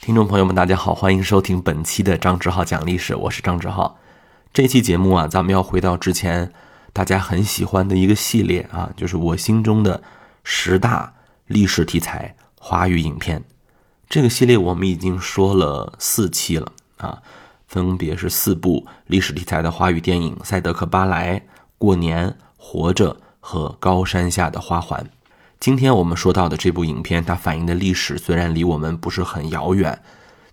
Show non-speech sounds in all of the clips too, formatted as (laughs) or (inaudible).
听众朋友们，大家好，欢迎收听本期的张志浩讲历史，我是张志浩。这期节目啊，咱们要回到之前大家很喜欢的一个系列啊，就是我心中的十大历史题材华语影片。这个系列我们已经说了四期了啊，分别是四部历史题材的华语电影：《赛德克·巴莱》、《过年》、《活着》和《高山下的花环》。今天我们说到的这部影片，它反映的历史虽然离我们不是很遥远，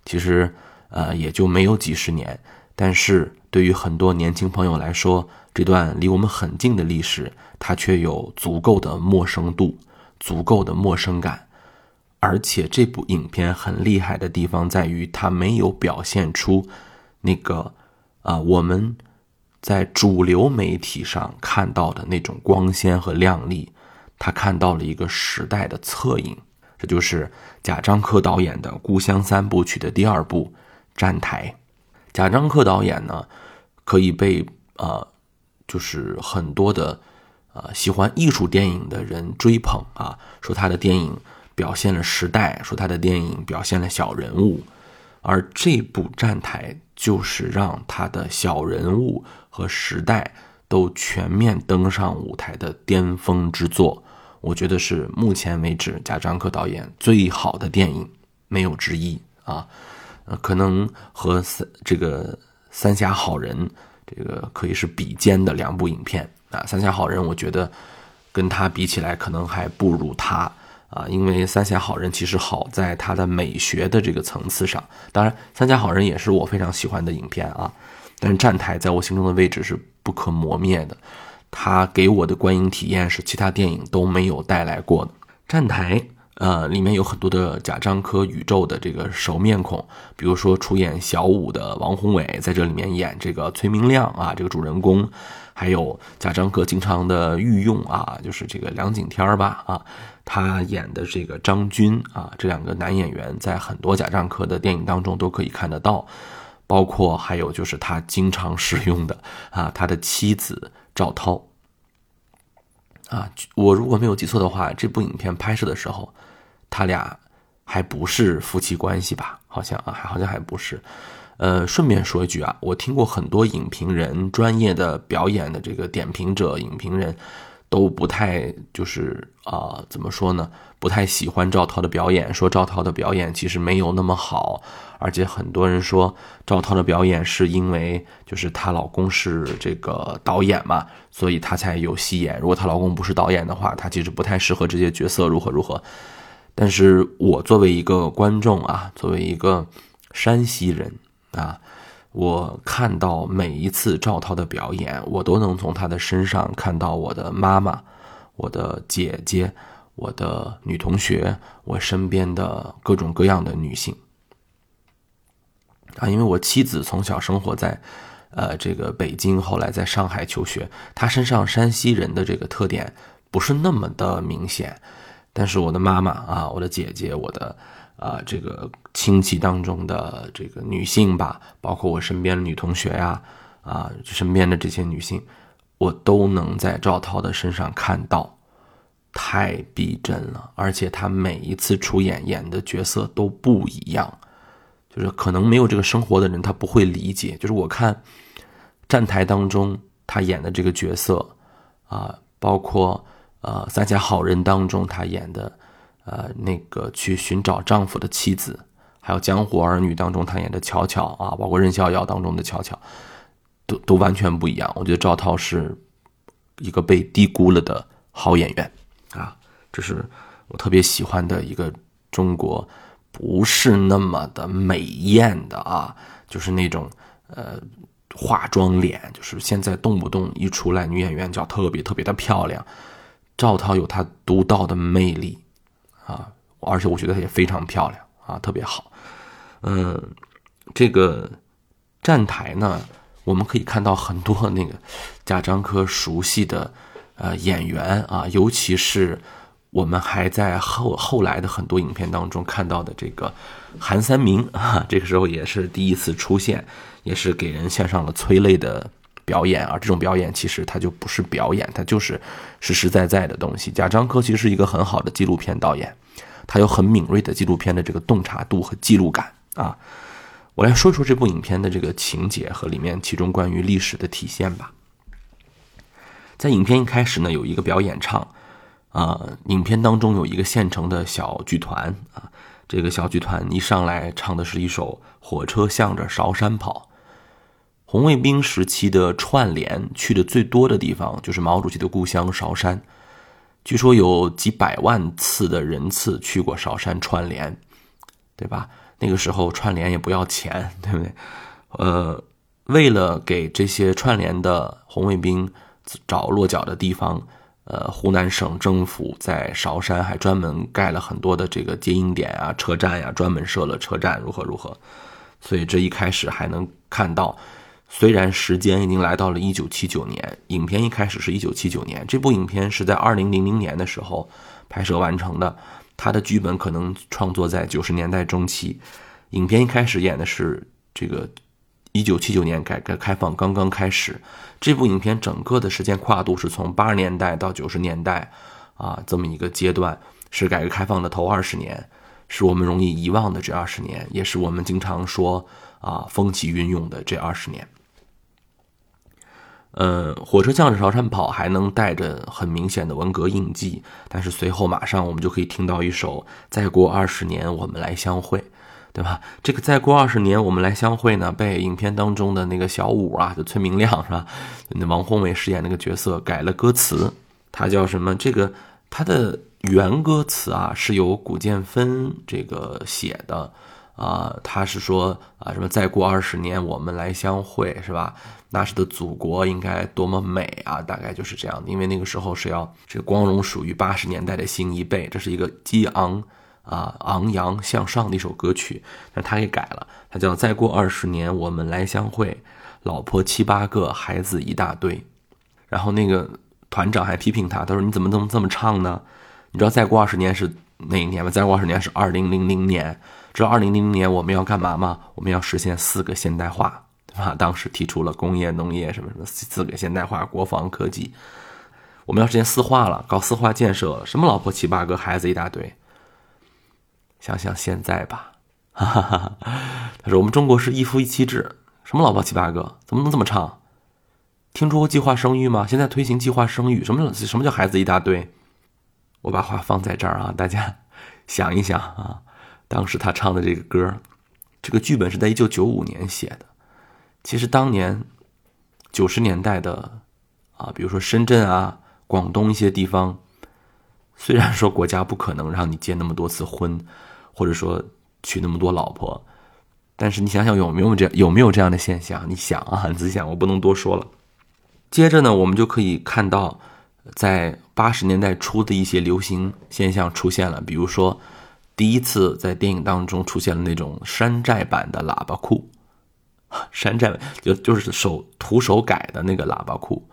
其实呃也就没有几十年，但是对于很多年轻朋友来说，这段离我们很近的历史，它却有足够的陌生度，足够的陌生感。而且这部影片很厉害的地方在于，它没有表现出那个啊我们在主流媒体上看到的那种光鲜和亮丽。他看到了一个时代的侧影，这就是贾樟柯导演的《故乡三部曲》的第二部《站台》。贾樟柯导演呢，可以被呃，就是很多的呃喜欢艺术电影的人追捧啊，说他的电影表现了时代，说他的电影表现了小人物，而这部《站台》就是让他的小人物和时代都全面登上舞台的巅峰之作。我觉得是目前为止贾樟柯导演最好的电影，没有之一啊。呃，可能和三这个《三峡好人》这个可以是比肩的两部影片啊。《三峡好人》我觉得跟他比起来，可能还不如他啊。因为《三峡好人》其实好在它的美学的这个层次上，当然《三峡好人》也是我非常喜欢的影片啊。但是《站台》在我心中的位置是不可磨灭的。他给我的观影体验是其他电影都没有带来过的。站台，呃，里面有很多的贾樟柯宇宙的这个熟面孔，比如说出演小五的王宏伟在这里面演这个崔明亮啊，这个主人公，还有贾樟柯经常的御用啊，就是这个梁景天吧啊，他演的这个张军啊，这两个男演员在很多贾樟柯的电影当中都可以看得到，包括还有就是他经常使用的啊，他的妻子。赵涛，啊，我如果没有记错的话，这部影片拍摄的时候，他俩还不是夫妻关系吧？好像啊，好像还不是。呃，顺便说一句啊，我听过很多影评人、专业的表演的这个点评者、影评人。都不太就是啊，怎么说呢？不太喜欢赵涛的表演，说赵涛的表演其实没有那么好，而且很多人说赵涛的表演是因为就是她老公是这个导演嘛，所以她才有戏演。如果她老公不是导演的话，她其实不太适合这些角色，如何如何。但是我作为一个观众啊，作为一个山西人啊。我看到每一次赵涛的表演，我都能从他的身上看到我的妈妈、我的姐姐、我的女同学、我身边的各种各样的女性。啊，因为我妻子从小生活在，呃，这个北京，后来在上海求学，她身上山西人的这个特点不是那么的明显，但是我的妈妈啊，我的姐姐，我的。啊，这个亲戚当中的这个女性吧，包括我身边的女同学呀，啊，身边的这些女性，我都能在赵涛的身上看到，太逼真了。而且她每一次出演演的角色都不一样，就是可能没有这个生活的人他不会理解。就是我看站台当中他演的这个角色，啊，包括呃《三峡好人》当中他演的。呃，那个去寻找丈夫的妻子，还有《江湖儿女》当中她演的巧巧啊，包括《任逍遥》当中的巧巧，都都完全不一样。我觉得赵涛是一个被低估了的好演员啊，这是我特别喜欢的一个中国不是那么的美艳的啊，就是那种呃化妆脸，就是现在动不动一出来女演员叫特别特别的漂亮，赵涛有她独到的魅力。啊，而且我觉得她也非常漂亮啊，特别好。嗯，这个站台呢，我们可以看到很多那个贾樟柯熟悉的呃演员啊，尤其是我们还在后后来的很多影片当中看到的这个韩三明啊，这个时候也是第一次出现，也是给人献上了催泪的。表演啊，这种表演其实它就不是表演，它就是实实在在的东西。贾樟柯其实是一个很好的纪录片导演，他有很敏锐的纪录片的这个洞察度和记录感啊。我来说说这部影片的这个情节和里面其中关于历史的体现吧。在影片一开始呢，有一个表演唱，啊，影片当中有一个现成的小剧团啊，这个小剧团一上来唱的是一首《火车向着韶山跑》。红卫兵时期的串联去的最多的地方就是毛主席的故乡韶山，据说有几百万次的人次去过韶山串联，对吧？那个时候串联也不要钱，对不对？呃，为了给这些串联的红卫兵找落脚的地方，呃，湖南省政府在韶山还专门盖了很多的这个接应点啊、车站呀，专门设了车站，如何如何。所以这一开始还能看到，虽然时间已经来到了一九七九年，影片一开始是一九七九年，这部影片是在二零零零年的时候拍摄完成的。他的剧本可能创作在九十年代中期，影片一开始演的是这个一九七九年改革开放刚刚开始，这部影片整个的时间跨度是从八十年代到九十年代，啊，这么一个阶段是改革开放的头二十年，是我们容易遗忘的这二十年，也是我们经常说啊风起云涌的这二十年。呃，火车向着韶山跑，还能带着很明显的文革印记。但是随后马上我们就可以听到一首《再过二十年我们来相会》，对吧？这个“再过二十年我们来相会”呢，被影片当中的那个小五啊，就崔明亮是吧？那王宏伟饰演那个角色改了歌词，他叫什么？这个他的原歌词啊是由古建芬这个写的啊，他是说啊什么“再过二十年我们来相会”是吧？那时的祖国应该多么美啊！大概就是这样的，因为那个时候是要这光荣属于八十年代的新一辈，这是一个激昂啊昂扬向上的一首歌曲，但他给改了，他叫再过二十年我们来相会，老婆七八个，孩子一大堆。然后那个团长还批评他，他说你怎么能这么唱呢？你知道再过二十年是哪一年吗？再过二十年是二零零零年。知道二零零零年我们要干嘛吗？我们要实现四个现代化。对吧，当时提出了工业、农业什么什么四个现代化、国防、科技，我们要实现四化了，搞四化建设，什么老婆七八个，孩子一大堆。想想现在吧，哈哈哈。他说我们中国是一夫一妻制，什么老婆七八个，怎么能这么唱？听说过计划生育吗？现在推行计划生育，什么什么叫孩子一大堆？我把话放在这儿啊，大家 (laughs) 想一想啊，当时他唱的这个歌，这个剧本是在一九九五年写的。其实当年九十年代的啊，比如说深圳啊、广东一些地方，虽然说国家不可能让你结那么多次婚，或者说娶那么多老婆，但是你想想有没有这样有没有这样的现象？你想啊，你自己想，我不能多说了。接着呢，我们就可以看到，在八十年代初的一些流行现象出现了，比如说第一次在电影当中出现了那种山寨版的喇叭裤。山寨就就是手徒手改的那个喇叭裤，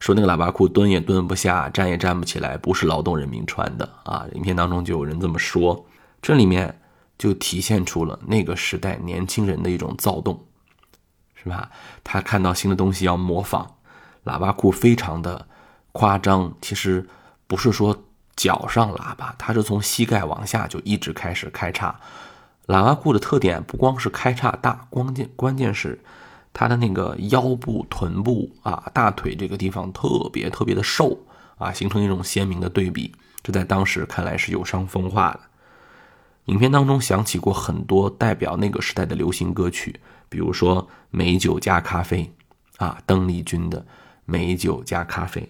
说那个喇叭裤蹲也蹲不下，站也站不起来，不是劳动人民穿的啊！影片当中就有人这么说，这里面就体现出了那个时代年轻人的一种躁动，是吧？他看到新的东西要模仿，喇叭裤非常的夸张，其实不是说脚上喇叭，它是从膝盖往下就一直开始开叉。喇叭裤的特点不光是开叉大，关键关键是它的那个腰部、臀部啊、大腿这个地方特别特别的瘦啊，形成一种鲜明的对比。这在当时看来是有伤风化的。影片当中响起过很多代表那个时代的流行歌曲，比如说《美酒加咖啡》啊，邓丽君的《美酒加咖啡》。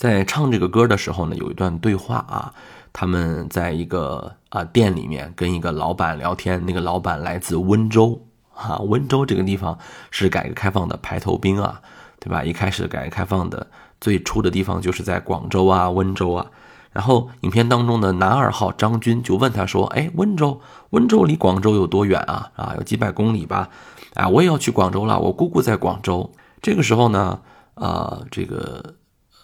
在唱这个歌的时候呢，有一段对话啊。他们在一个啊店里面跟一个老板聊天，那个老板来自温州啊，温州这个地方是改革开放的排头兵啊，对吧？一开始改革开放的最初的地方就是在广州啊、温州啊。然后影片当中的男二号张军就问他说：“哎，温州，温州离广州有多远啊？啊，有几百公里吧？啊，我也要去广州了，我姑姑在广州。”这个时候呢，啊，这个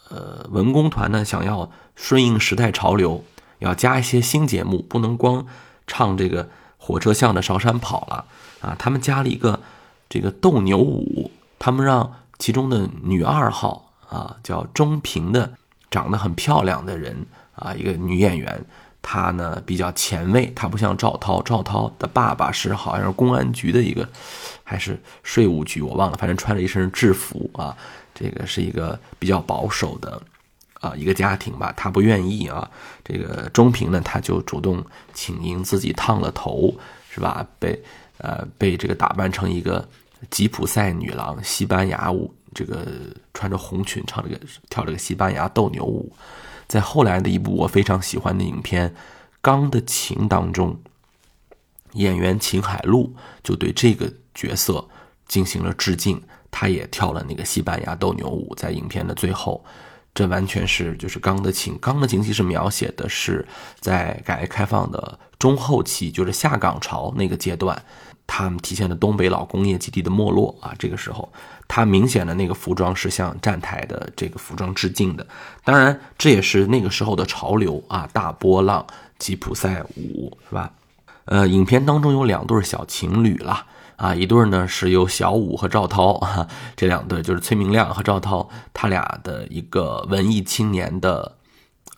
呃文工团呢想要顺应时代潮流。要加一些新节目，不能光唱这个火车向着韶山跑了啊！他们加了一个这个斗牛舞，他们让其中的女二号啊，叫钟平的，长得很漂亮的人啊，一个女演员，她呢比较前卫，她不像赵涛，赵涛的爸爸是好像是公安局的一个，还是税务局，我忘了，反正穿着一身制服啊，这个是一个比较保守的啊一个家庭吧，他不愿意啊。这个钟平呢，他就主动请缨自己烫了头，是吧？被呃被这个打扮成一个吉普赛女郎，西班牙舞。这个穿着红裙唱这个跳这个西班牙斗牛舞，在后来的一部我非常喜欢的影片《钢的琴》当中，演员秦海璐就对这个角色进行了致敬，他也跳了那个西班牙斗牛舞，在影片的最后，这完全是就是《钢的琴》。《钢的琴》其实描写的是在改革开放的中后期，就是下岗潮那个阶段。他们体现了东北老工业基地的没落啊，这个时候，他明显的那个服装是向站台的这个服装致敬的，当然这也是那个时候的潮流啊，大波浪吉普赛舞是吧？呃，影片当中有两对小情侣了啊，一对呢是由小武和赵涛啊，这两对就是崔明亮和赵涛，他俩的一个文艺青年的。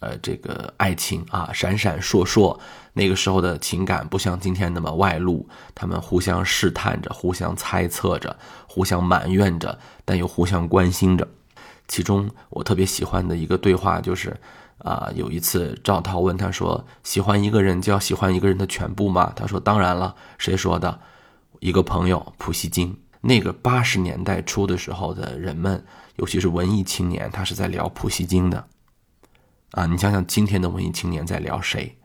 呃，这个爱情啊，闪闪烁烁，那个时候的情感不像今天那么外露，他们互相试探着，互相猜测着，互相埋怨着，但又互相关心着。其中我特别喜欢的一个对话就是，啊，有一次赵涛问他说：“喜欢一个人就要喜欢一个人的全部吗？”他说：“当然了。”谁说的？一个朋友，普希金。那个八十年代初的时候的人们，尤其是文艺青年，他是在聊普希金的。啊，你想想今天的文艺青年在聊谁，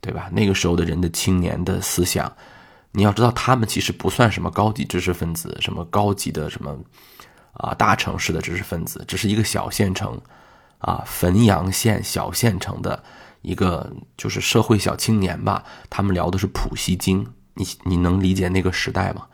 对吧？那个时候的人的青年的思想，你要知道，他们其实不算什么高级知识分子，什么高级的什么啊大城市的知识分子，只是一个小县城啊汾阳县小县城的一个就是社会小青年吧。他们聊的是普希金，你你能理解那个时代吗？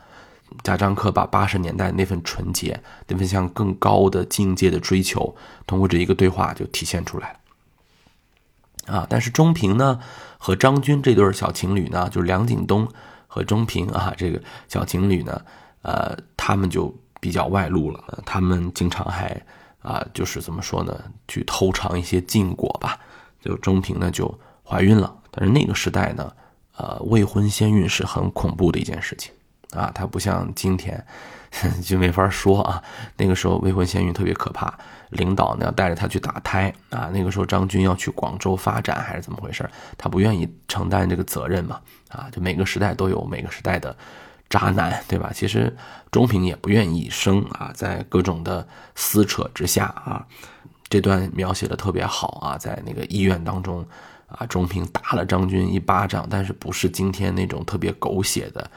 贾樟柯把八十年代那份纯洁、那份向更高的境界的追求，通过这一个对话就体现出来了。啊，但是钟平呢和张军这对小情侣呢，就是梁景东和钟平啊，这个小情侣呢，呃，他们就比较外露了。他们经常还啊，就是怎么说呢，去偷尝一些禁果吧。就钟平呢就怀孕了，但是那个时代呢，呃，未婚先孕是很恐怖的一件事情。啊，他不像今天，(laughs) 就没法说啊。那个时候未婚先孕特别可怕，领导呢要带着他去打胎啊。那个时候张军要去广州发展还是怎么回事？他不愿意承担这个责任嘛。啊，就每个时代都有每个时代的渣男，对吧？其实钟平也不愿意生啊，在各种的撕扯之下啊，这段描写的特别好啊，在那个医院当中啊，钟平打了张军一巴掌，但是不是今天那种特别狗血的。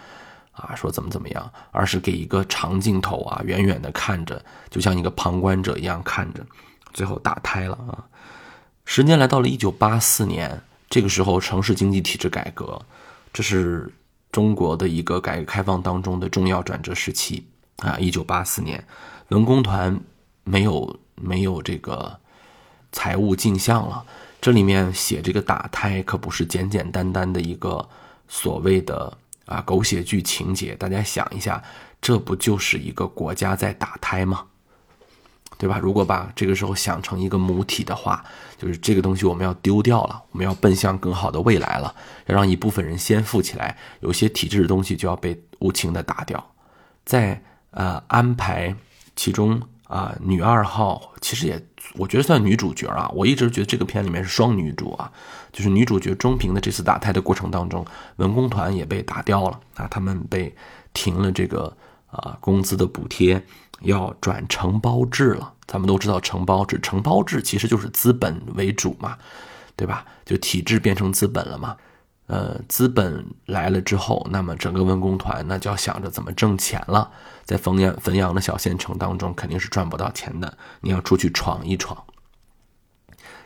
啊，说怎么怎么样，而是给一个长镜头啊，远远的看着，就像一个旁观者一样看着，最后打胎了啊。时间来到了一九八四年，这个时候城市经济体制改革，这是中国的一个改革开放当中的重要转折时期啊。一九八四年，文工团没有没有这个财务进项了，这里面写这个打胎可不是简简单单的一个所谓的。啊，狗血剧情节，大家想一下，这不就是一个国家在打胎吗？对吧？如果把这个时候想成一个母体的话，就是这个东西我们要丢掉了，我们要奔向更好的未来了，要让一部分人先富起来，有些体制的东西就要被无情的打掉，在呃安排其中。啊，女二号其实也，我觉得算女主角啊。我一直觉得这个片里面是双女主啊，就是女主角钟平的这次打胎的过程当中，文工团也被打掉了啊，他们被停了这个啊工资的补贴，要转承包制了。咱们都知道承包制，承包制其实就是资本为主嘛，对吧？就体制变成资本了嘛。呃，资本来了之后，那么整个文工团那就要想着怎么挣钱了。在汾阳汾阳的小县城当中，肯定是赚不到钱的。你要出去闯一闯。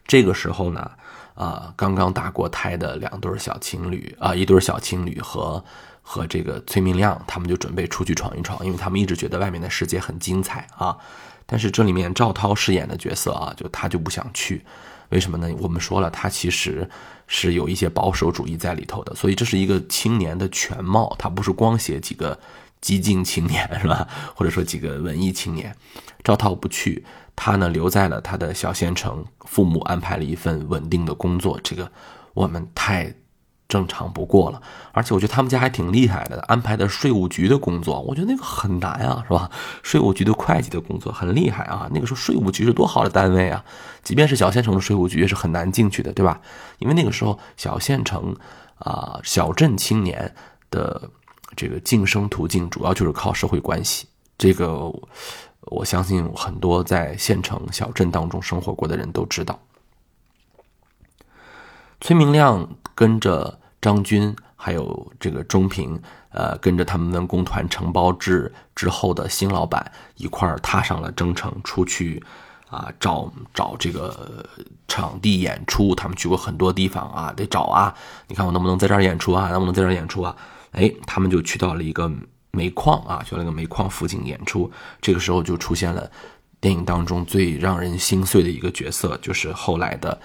这个时候呢，啊，刚刚打过胎的两对小情侣啊，一对小情侣和和这个崔明亮，他们就准备出去闯一闯，因为他们一直觉得外面的世界很精彩啊。但是这里面赵涛饰演的角色啊，就他就不想去。为什么呢？我们说了，他其实是有一些保守主义在里头的，所以这是一个青年的全貌，他不是光写几个激进青年，是吧？或者说几个文艺青年。赵涛不去，他呢留在了他的小县城，父母安排了一份稳定的工作，这个我们太正常不过了。而且我觉得他们家还挺厉害的，安排的税务局的工作，我觉得那个很难啊，是吧？税务局的会计的工作很厉害啊。那个时候税务局是多好的单位啊，即便是小县城的税务局也是很难进去的，对吧？因为那个时候小县城啊，小镇青年的这个晋升途径主要就是靠社会关系，这个。我相信很多在县城小镇当中生活过的人都知道，崔明亮跟着张军还有这个钟平，呃，跟着他们文工团承包制之后的新老板一块儿踏上了征程，出去啊找找这个场地演出。他们去过很多地方啊，得找啊，你看我能不能在这儿演出啊？能不能在这儿演出啊？哎，他们就去到了一个。煤矿啊，去那个煤矿附近演出，这个时候就出现了电影当中最让人心碎的一个角色，就是后来的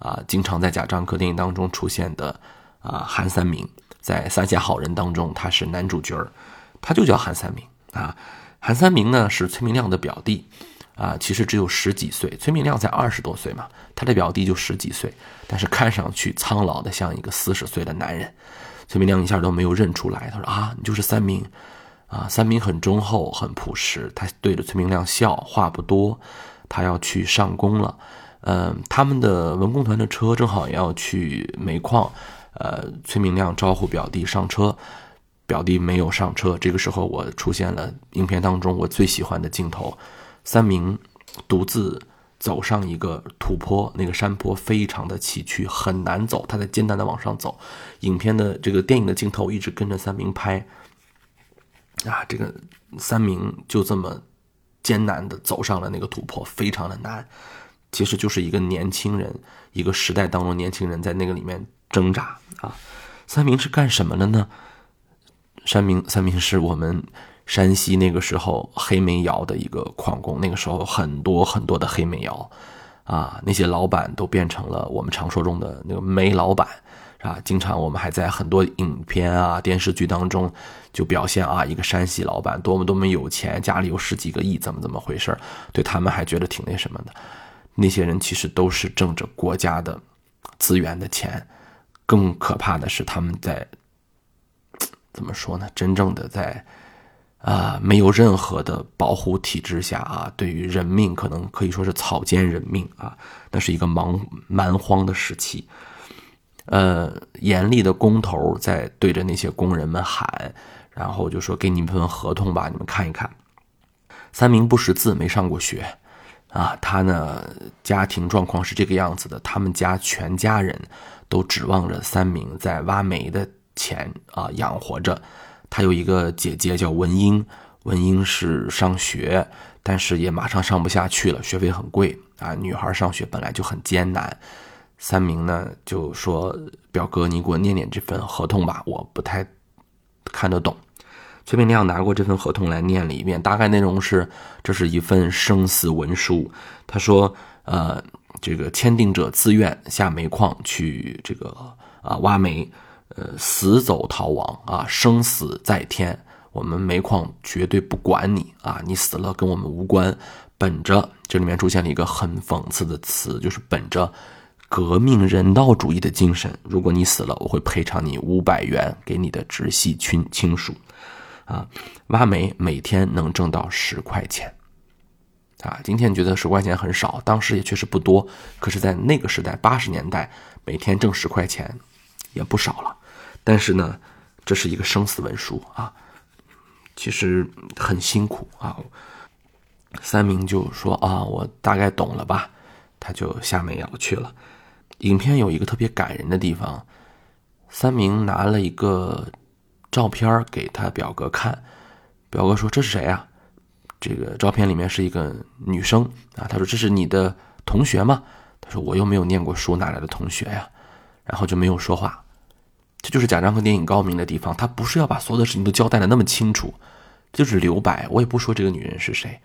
啊，经常在贾樟柯电影当中出现的啊韩三明，在《三峡好人》当中他是男主角他就叫韩三明啊。韩三明呢是崔明亮的表弟啊，其实只有十几岁，崔明亮才二十多岁嘛，他的表弟就十几岁，但是看上去苍老的像一个四十岁的男人，崔明亮一下都没有认出来，他说啊，你就是三明。啊，三明很忠厚，很朴实。他对着崔明亮笑，话不多。他要去上工了。嗯，他们的文工团的车正好要去煤矿。呃，崔明亮招呼表弟上车，表弟没有上车。这个时候，我出现了影片当中我最喜欢的镜头：三明独自走上一个土坡，那个山坡非常的崎岖，很难走。他在艰难的往上走。影片的这个电影的镜头一直跟着三明拍。啊，这个三明就这么艰难的走上了那个土坡，非常的难。其实就是一个年轻人，一个时代当中年轻人在那个里面挣扎啊。三明是干什么的呢？三明，三明是我们山西那个时候黑煤窑的一个矿工。那个时候很多很多的黑煤窑啊，那些老板都变成了我们常说中的那个煤老板。啊，经常我们还在很多影片啊、电视剧当中就表现啊，一个山西老板多么多么有钱，家里有十几个亿，怎么怎么回事对他们还觉得挺那什么的。那些人其实都是挣着国家的资源的钱，更可怕的是他们在怎么说呢？真正的在啊，没有任何的保护体制下啊，对于人命可能可以说是草菅人命啊，那是一个蛮蛮荒的时期。呃，严厉的工头在对着那些工人们喊，然后就说：“给你们份合同吧，你们看一看。”三明不识字，没上过学，啊，他呢家庭状况是这个样子的，他们家全家人都指望着三明在挖煤的钱啊养活着。他有一个姐姐叫文英，文英是上学，但是也马上上不下去了，学费很贵啊，女孩上学本来就很艰难。三明呢就说：“表哥，你给我念念这份合同吧，我不太看得懂。”崔明亮拿过这份合同来念了一遍，大概内容是：这是一份生死文书。他说：“呃，这个签订者自愿下煤矿去这个啊挖煤，呃，死走逃亡啊，生死在天，我们煤矿绝对不管你啊，你死了跟我们无关。本着这里面出现了一个很讽刺的词，就是本着。”革命人道主义的精神，如果你死了，我会赔偿你五百元给你的直系亲亲属。啊，挖煤每天能挣到十块钱，啊，今天觉得十块钱很少，当时也确实不多。可是，在那个时代，八十年代，每天挣十块钱也不少了。但是呢，这是一个生死文书啊，其实很辛苦啊。三明就说啊，我大概懂了吧，他就下煤窑去了。影片有一个特别感人的地方，三明拿了一个照片给他表哥看，表哥说：“这是谁呀？”这个照片里面是一个女生啊。他说：“这是你的同学吗？”他说：“我又没有念过书，哪来的同学呀？”然后就没有说话。这就是贾樟柯电影高明的地方，他不是要把所有的事情都交代的那么清楚，就是留白。我也不说这个女人是谁，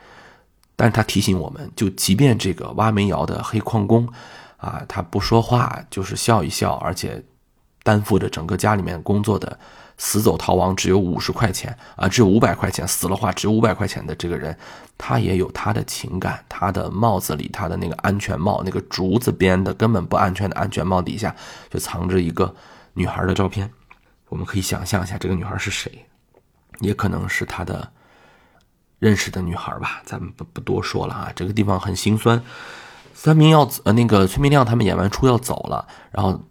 但是他提醒我们，就即便这个挖煤窑的黑矿工。啊，他不说话，就是笑一笑，而且担负着整个家里面工作的，死走逃亡只有五十块钱啊，只有五百块钱，死了话只有五百块钱的这个人，他也有他的情感，他的帽子里，他的那个安全帽，那个竹子编的根本不安全的安全帽底下，就藏着一个女孩的照片。我们可以想象一下，这个女孩是谁，也可能是他的认识的女孩吧。咱们不不多说了啊，这个地方很心酸。三明要呃，那个崔明亮他们演完出要走了，然后。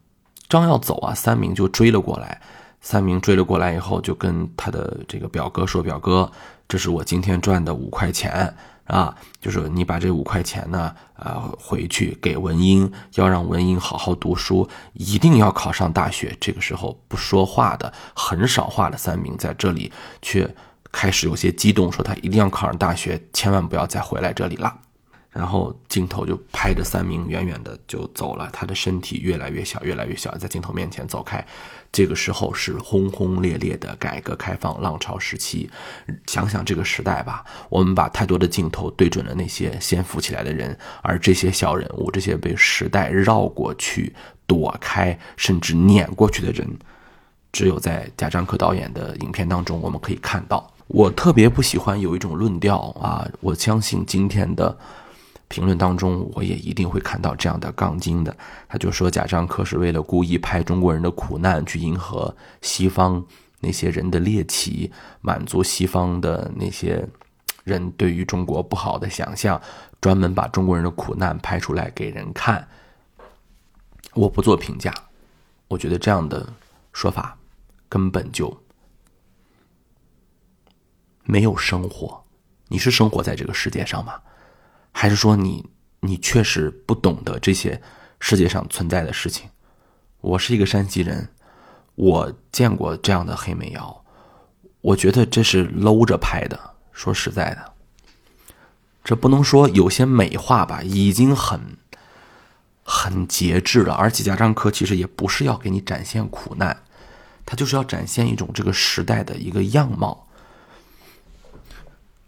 张要走啊，三明就追了过来。三明追了过来以后，就跟他的这个表哥说：“表哥，这是我今天赚的五块钱啊，就是你把这五块钱呢，呃，回去给文英，要让文英好好读书，一定要考上大学。”这个时候不说话的、很少话的三明在这里却开始有些激动，说他一定要考上大学，千万不要再回来这里了。然后镜头就拍着三明远远的就走了，他的身体越来越小，越来越小，在镜头面前走开。这个时候是轰轰烈烈的改革开放浪潮时期，想想这个时代吧，我们把太多的镜头对准了那些先富起来的人，而这些小人物，这些被时代绕过去、躲开甚至碾过去的人，只有在贾樟柯导演的影片当中我们可以看到。我特别不喜欢有一种论调啊，我相信今天的。评论当中，我也一定会看到这样的杠精的。他就说贾樟柯是为了故意拍中国人的苦难，去迎合西方那些人的猎奇，满足西方的那些人对于中国不好的想象，专门把中国人的苦难拍出来给人看。我不做评价，我觉得这样的说法根本就没有生活。你是生活在这个世界上吗？还是说你你确实不懂得这些世界上存在的事情？我是一个山西人，我见过这样的黑煤窑，我觉得这是搂着拍的。说实在的，这不能说有些美化吧，已经很很节制了。而且贾樟柯其实也不是要给你展现苦难，他就是要展现一种这个时代的一个样貌。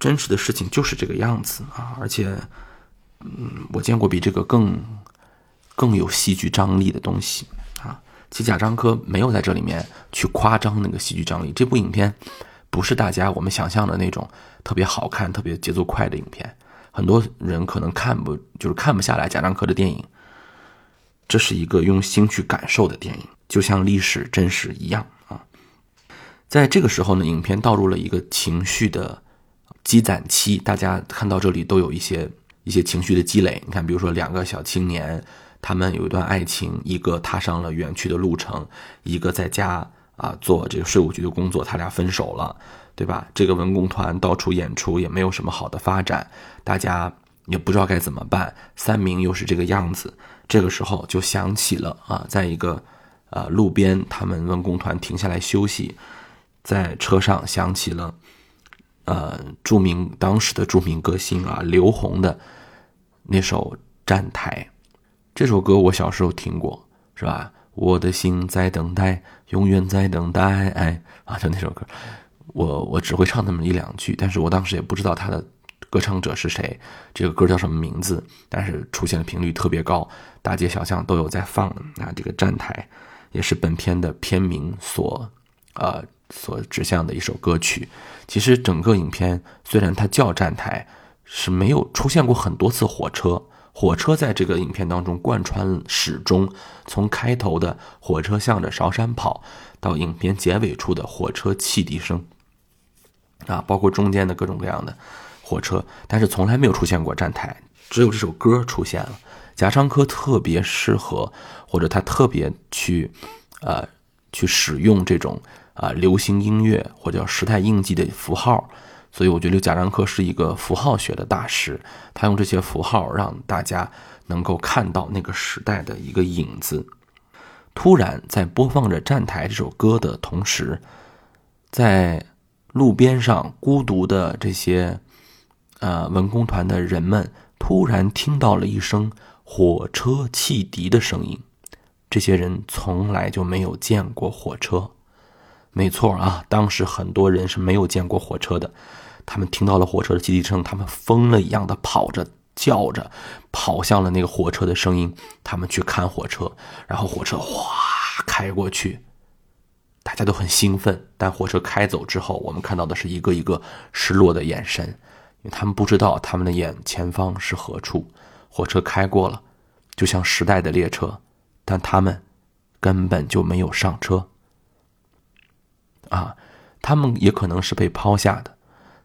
真实的事情就是这个样子啊！而且，嗯，我见过比这个更更有戏剧张力的东西啊。其实贾樟柯没有在这里面去夸张那个戏剧张力。这部影片不是大家我们想象的那种特别好看、特别节奏快的影片。很多人可能看不就是看不下来贾樟柯的电影。这是一个用心去感受的电影，就像历史真实一样啊。在这个时候呢，影片倒入了一个情绪的。积攒期，大家看到这里都有一些一些情绪的积累。你看，比如说两个小青年，他们有一段爱情，一个踏上了远去的路程，一个在家啊做这个税务局的工作，他俩分手了，对吧？这个文工团到处演出，也没有什么好的发展，大家也不知道该怎么办。三明又是这个样子，这个时候就想起了啊，在一个呃路边，他们文工团停下来休息，在车上想起了。呃，著名当时的著名歌星啊，刘虹的那首《站台》，这首歌我小时候听过，是吧？我的心在等待，永远在等待，哎啊，就那首歌，我我只会唱那么一两句，但是我当时也不知道他的歌唱者是谁，这个歌叫什么名字，但是出现的频率特别高，大街小巷都有在放啊。这个《站台》也是本片的片名所，呃。所指向的一首歌曲，其实整个影片虽然它叫站台，是没有出现过很多次火车。火车在这个影片当中贯穿始终，从开头的火车向着韶山跑，到影片结尾处的火车汽笛声，啊，包括中间的各种各样的火车，但是从来没有出现过站台，只有这首歌出现了。贾樟柯特别适合，或者他特别去，呃，去使用这种。啊，流行音乐或者叫时代印记的符号，所以我觉得贾樟柯是一个符号学的大师。他用这些符号让大家能够看到那个时代的一个影子。突然，在播放着《站台》这首歌的同时，在路边上孤独的这些呃文工团的人们，突然听到了一声火车汽笛的声音。这些人从来就没有见过火车。没错啊，当时很多人是没有见过火车的，他们听到了火车的汽笛声，他们疯了一样的跑着、叫着，跑向了那个火车的声音，他们去看火车，然后火车哗开过去，大家都很兴奋。但火车开走之后，我们看到的是一个一个失落的眼神，因为他们不知道他们的眼前方是何处。火车开过了，就像时代的列车，但他们根本就没有上车。啊，他们也可能是被抛下的。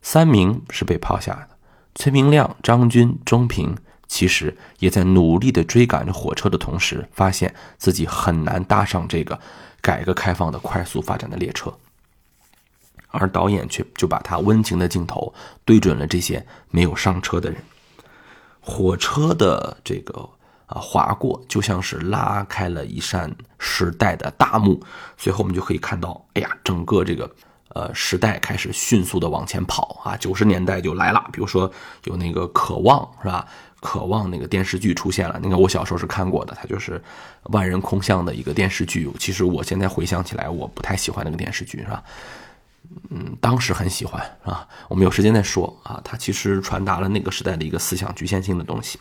三名是被抛下的，崔明亮、张军、钟平。其实也在努力的追赶着火车的同时，发现自己很难搭上这个改革开放的快速发展的列车，而导演却就把他温情的镜头对准了这些没有上车的人。火车的这个啊划过，就像是拉开了一扇时代的大幕。随后我们就可以看到，哎呀，整个这个呃时代开始迅速的往前跑啊！九十年代就来了，比如说有那个《渴望》，是吧？渴望那个电视剧出现了，那个我小时候是看过的，它就是万人空巷的一个电视剧。其实我现在回想起来，我不太喜欢那个电视剧，是吧？嗯，当时很喜欢，是吧？我们有时间再说啊。它其实传达了那个时代的一个思想局限性的东西。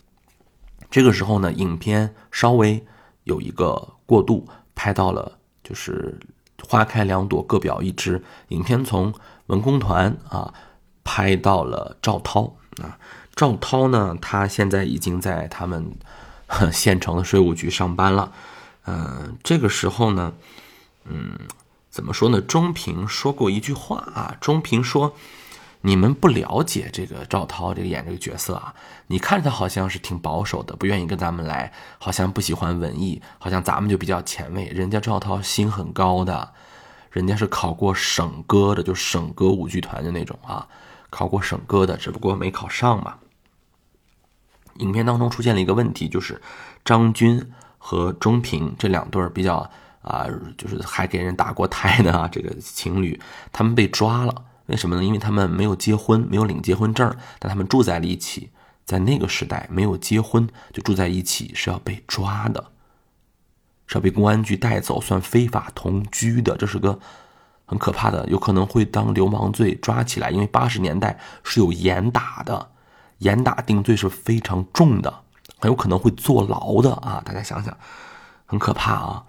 这个时候呢，影片稍微有一个过渡，拍到了就是花开两朵，各表一枝。影片从文工团啊拍到了赵涛啊。赵涛呢？他现在已经在他们县城的税务局上班了。嗯，这个时候呢，嗯，怎么说呢？钟平说过一句话啊。钟平说：“你们不了解这个赵涛这个演这个角色啊。你看他好像是挺保守的，不愿意跟咱们来，好像不喜欢文艺，好像咱们就比较前卫。人家赵涛心很高的，人家是考过省歌的，就省歌舞剧团的那种啊，考过省歌的，只不过没考上嘛。”影片当中出现了一个问题，就是张军和钟平这两对比较啊，就是还给人打过胎的啊，这个情侣他们被抓了。为什么呢？因为他们没有结婚，没有领结婚证，但他们住在了一起。在那个时代，没有结婚就住在一起是要被抓的，是要被公安局带走，算非法同居的。这是个很可怕的，有可能会当流氓罪抓起来。因为八十年代是有严打的。严打定罪是非常重的，很有可能会坐牢的啊！大家想想，很可怕啊！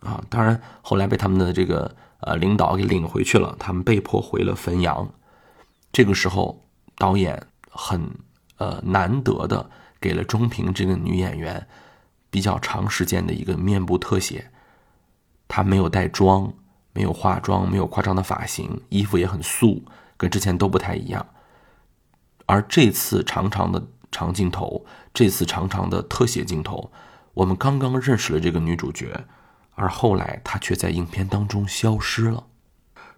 啊，当然后来被他们的这个呃领导给领回去了，他们被迫回了汾阳。这个时候，导演很呃难得的给了钟平这个女演员比较长时间的一个面部特写，她没有带妆，没有化妆，没有夸张的发型，衣服也很素，跟之前都不太一样。而这次长长的长镜头，这次长长的特写镜头，我们刚刚认识了这个女主角，而后来他却在影片当中消失了。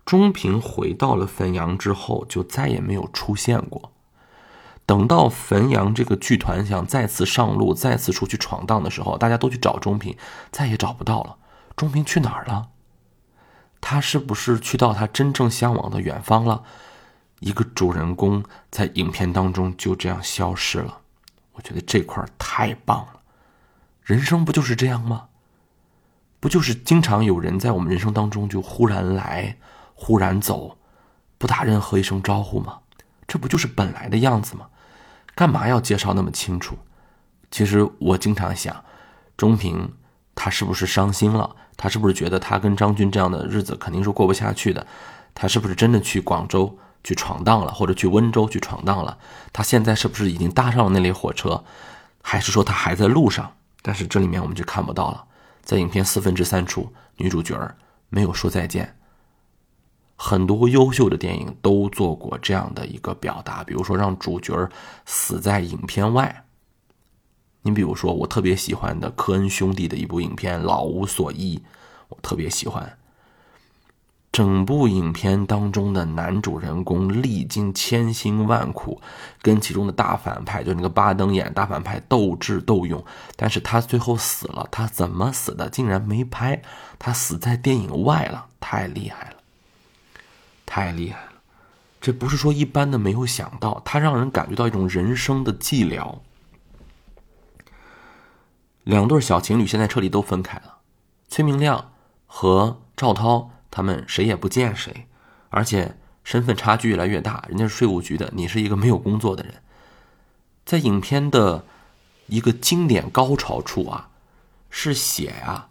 钟平回到了汾阳之后，就再也没有出现过。等到汾阳这个剧团想再次上路、再次出去闯荡的时候，大家都去找钟平，再也找不到了。钟平去哪儿了？他是不是去到他真正向往的远方了？一个主人公在影片当中就这样消失了，我觉得这块太棒了。人生不就是这样吗？不就是经常有人在我们人生当中就忽然来，忽然走，不打任何一声招呼吗？这不就是本来的样子吗？干嘛要介绍那么清楚？其实我经常想，钟平他是不是伤心了？他是不是觉得他跟张军这样的日子肯定是过不下去的？他是不是真的去广州？去闯荡了，或者去温州去闯荡了。他现在是不是已经搭上了那列火车，还是说他还在路上？但是这里面我们就看不到了。在影片四分之三处，女主角没有说再见。很多优秀的电影都做过这样的一个表达，比如说让主角死在影片外。你比如说，我特别喜欢的科恩兄弟的一部影片《老无所依》，我特别喜欢。整部影片当中的男主人公历经千辛万苦，跟其中的大反派，就那个巴登演大反派斗智斗勇，但是他最后死了。他怎么死的？竟然没拍，他死在电影外了，太厉害了，太厉害了！这不是说一般的没有想到，他让人感觉到一种人生的寂寥。两对小情侣现在彻底都分开了，崔明亮和赵涛。他们谁也不见谁，而且身份差距越来越大。人家是税务局的，你是一个没有工作的人。在影片的一个经典高潮处啊，是写呀，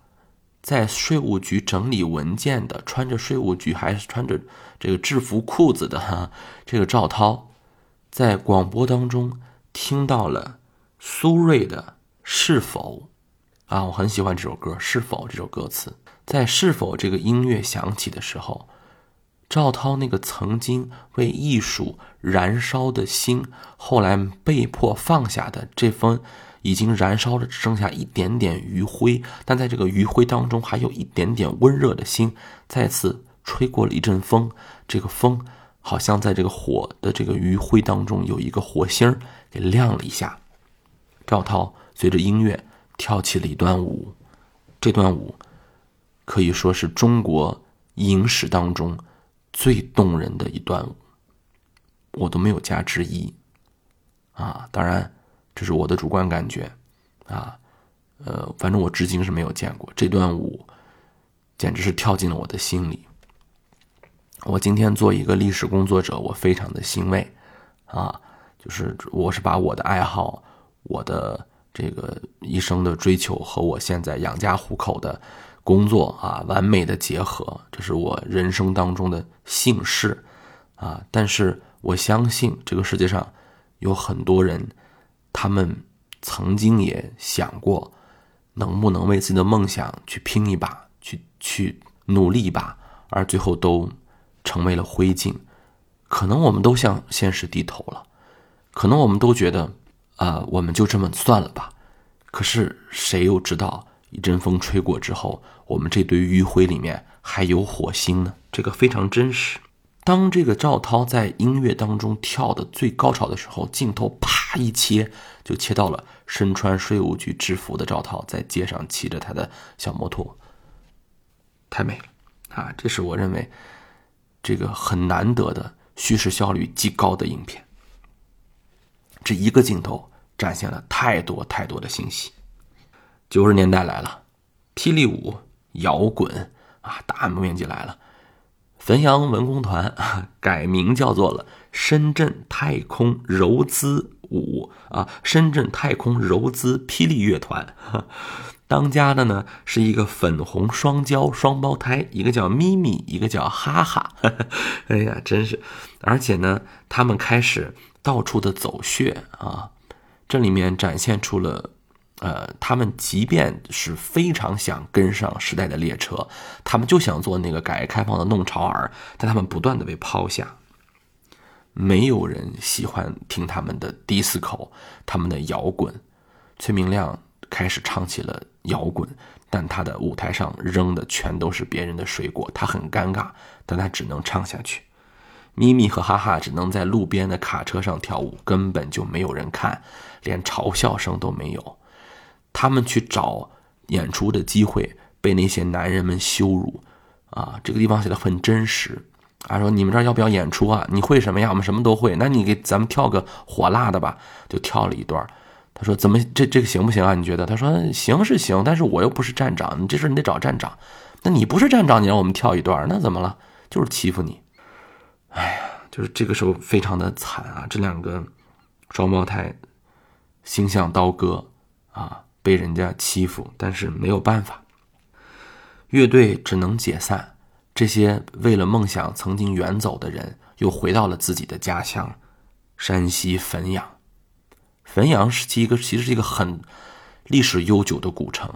在税务局整理文件的，穿着税务局还是穿着这个制服裤子的哈，(laughs) 这个赵涛，在广播当中听到了苏芮的《是否》啊，我很喜欢这首歌《是否》这首歌词，在《是否》这个音乐响起的时候，赵涛那个曾经为艺术燃烧的心，后来被迫放下的这封。已经燃烧了，只剩下一点点余晖，但在这个余晖当中，还有一点点温热的心，再次吹过了一阵风。这个风好像在这个火的这个余晖当中，有一个火星给亮了一下。赵涛随着音乐跳起了一段舞，这段舞可以说是中国影史当中最动人的一段舞，我都没有加之一。啊，当然。这是我的主观感觉，啊，呃，反正我至今是没有见过这段舞，简直是跳进了我的心里。我今天做一个历史工作者，我非常的欣慰，啊，就是我是把我的爱好、我的这个一生的追求和我现在养家糊口的工作啊，完美的结合，这是我人生当中的幸事，啊，但是我相信这个世界上有很多人。他们曾经也想过，能不能为自己的梦想去拼一把，去去努力一把，而最后都成为了灰烬。可能我们都向现实低头了，可能我们都觉得，啊，我们就这么算了吧。可是谁又知道，一阵风吹过之后，我们这堆余晖里面还有火星呢？这个非常真实。当这个赵涛在音乐当中跳的最高潮的时候，镜头啪一切，就切到了身穿税务局制服的赵涛在街上骑着他的小摩托，太美了啊！这是我认为这个很难得的叙事效率极高的影片。这一个镜头展现了太多太多的信息。九十年代来了，霹雳舞、摇滚啊，大面积来了。汾阳文工团啊改名叫做了深圳太空柔姿舞啊，深圳太空柔姿霹雳乐团。(laughs) 当家的呢是一个粉红双骄双胞胎，一个叫咪咪，一个叫哈哈。(laughs) 哎呀，真是！而且呢，他们开始到处的走穴啊，这里面展现出了。呃，他们即便是非常想跟上时代的列车，他们就想做那个改革开放的弄潮儿，但他们不断的被抛下。没有人喜欢听他们的迪斯科，他们的摇滚。崔明亮开始唱起了摇滚，但他的舞台上扔的全都是别人的水果，他很尴尬，但他只能唱下去。咪咪和哈哈只能在路边的卡车上跳舞，根本就没有人看，连嘲笑声都没有。他们去找演出的机会，被那些男人们羞辱，啊，这个地方写的很真实。啊，说你们这儿要不要演出啊？你会什么呀？我们什么都会。那你给咱们跳个火辣的吧，就跳了一段。他说怎么这这个行不行啊？你觉得？他说行是行，但是我又不是站长，你这事你得找站长。那你不是站长，你让我们跳一段，那怎么了？就是欺负你。哎呀，就是这个时候非常的惨啊！这两个双胞胎，心像刀割啊。被人家欺负，但是没有办法，乐队只能解散。这些为了梦想曾经远走的人，又回到了自己的家乡——山西汾阳。汾阳是一个其实是一个很历史悠久的古城，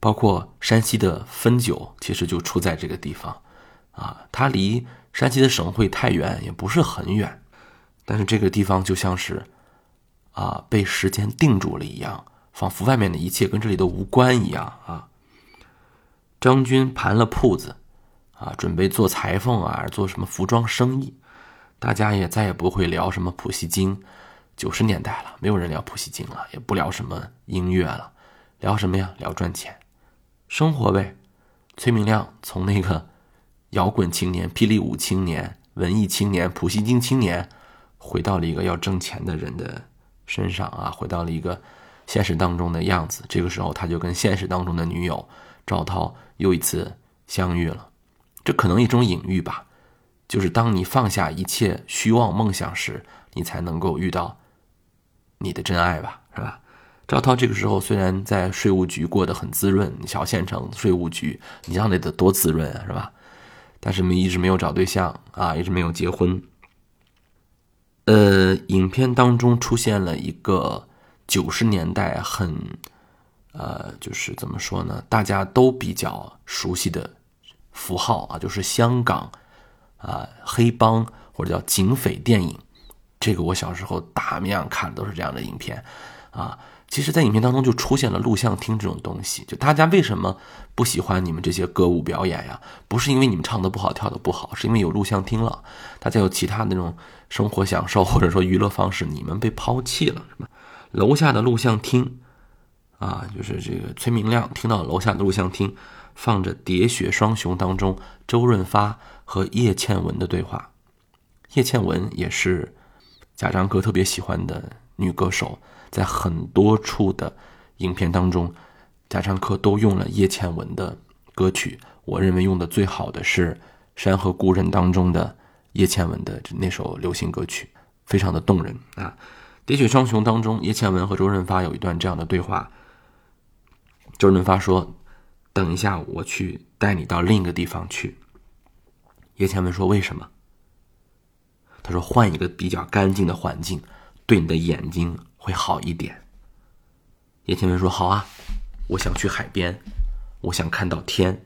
包括山西的汾酒，其实就出在这个地方。啊，它离山西的省会太原也不是很远，但是这个地方就像是啊被时间定住了一样。仿佛外面的一切跟这里都无关一样啊！张军盘了铺子，啊，准备做裁缝啊，做什么服装生意。大家也再也不会聊什么普希金，九十年代了，没有人聊普希金了，也不聊什么音乐了，聊什么呀？聊赚钱，生活呗。崔明亮从那个摇滚青年、霹雳舞青年、文艺青年、普希金青年，回到了一个要挣钱的人的身上啊，回到了一个。现实当中的样子，这个时候他就跟现实当中的女友赵涛又一次相遇了，这可能一种隐喻吧，就是当你放下一切虚妄梦想时，你才能够遇到你的真爱吧，是吧？赵涛这个时候虽然在税务局过得很滋润，小县城税务局，你想得得多滋润啊，是吧？但是没一直没有找对象啊，一直没有结婚。呃，影片当中出现了一个九十年代很，呃，就是怎么说呢？大家都比较熟悉的符号啊，就是香港啊黑帮或者叫警匪电影。这个我小时候大面看都是这样的影片啊。其实，在影片当中就出现了录像厅这种东西。就大家为什么不喜欢你们这些歌舞表演呀？不是因为你们唱的不好、跳的不好，是因为有录像厅了。大家有其他那种生活享受或者说娱乐方式，你们被抛弃了，是吧？楼下的录像厅啊，就是这个崔明亮听到楼下的录像厅放着《喋血双雄》当中周润发和叶倩文的对话。叶倩文也是贾樟柯特别喜欢的女歌手。在很多处的影片当中，贾樟柯都用了叶倩文的歌曲。我认为用的最好的是《山河故人》当中的叶倩文的那首流行歌曲，非常的动人啊。《喋血双雄》当中，叶倩文和周润发有一段这样的对话。周润发说：“等一下，我去带你到另一个地方去。”叶倩文说：“为什么？”他说：“换一个比较干净的环境，对你的眼睛。”会好一点。叶倩文说：“好啊，我想去海边，我想看到天，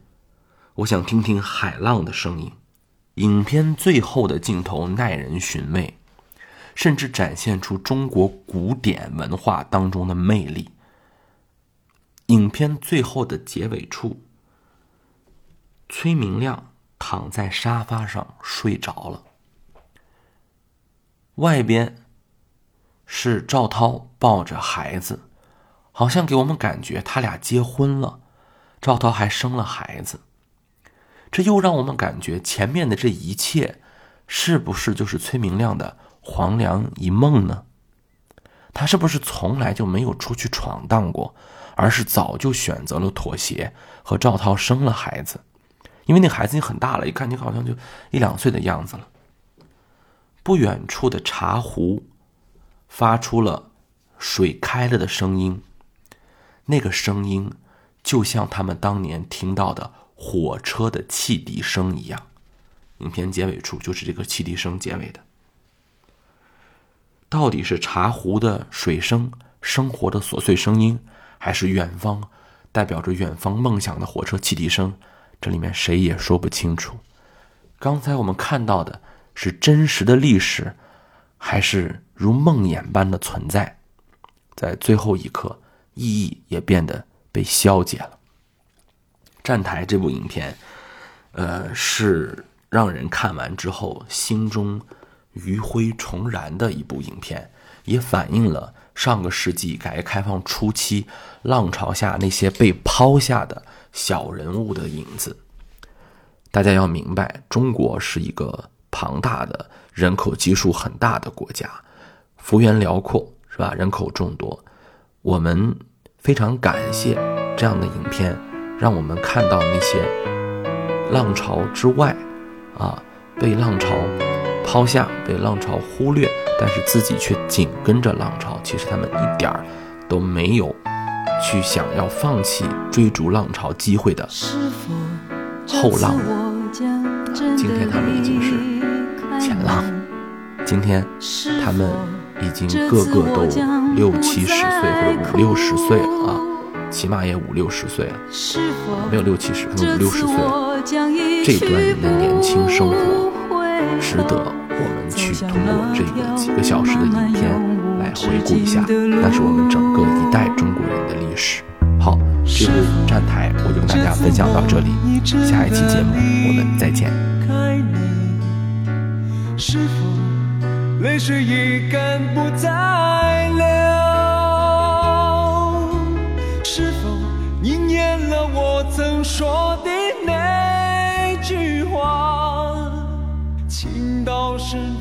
我想听听海浪的声音。”影片最后的镜头耐人寻味，甚至展现出中国古典文化当中的魅力。影片最后的结尾处，崔明亮躺在沙发上睡着了，外边。是赵涛抱着孩子，好像给我们感觉他俩结婚了，赵涛还生了孩子，这又让我们感觉前面的这一切，是不是就是崔明亮的黄粱一梦呢？他是不是从来就没有出去闯荡过，而是早就选择了妥协，和赵涛生了孩子？因为那孩子已经很大了，一看你好像就一两岁的样子了。不远处的茶壶。发出了水开了的声音，那个声音就像他们当年听到的火车的汽笛声一样。影片结尾处就是这个汽笛声结尾的。到底是茶壶的水声、生活的琐碎声音，还是远方代表着远方梦想的火车汽笛声？这里面谁也说不清楚。刚才我们看到的是真实的历史。还是如梦魇般的存在，在最后一刻，意义也变得被消解了。站台这部影片，呃，是让人看完之后心中余晖重燃的一部影片，也反映了上个世纪改革开放初期浪潮下那些被抛下的小人物的影子。大家要明白，中国是一个庞大的。人口基数很大的国家，幅员辽阔，是吧？人口众多，我们非常感谢这样的影片，让我们看到那些浪潮之外，啊，被浪潮抛下、被浪潮忽略，但是自己却紧跟着浪潮。其实他们一点儿都没有去想要放弃追逐浪潮机会的后浪人。今天他们已经是。前浪，今天他们已经个个都六七十岁或者五六十岁了啊，起码也五六十岁了，没有六七十，可能五六十岁了。这段人的年轻生活，值得我们去通过这个几个小时的影片来回顾一下那是我们整个一代中国人的历史。好这部站台我就跟大家分享到这里下一期节目我们再见是否泪水已干不再流？是否你念了我曾说的 passion.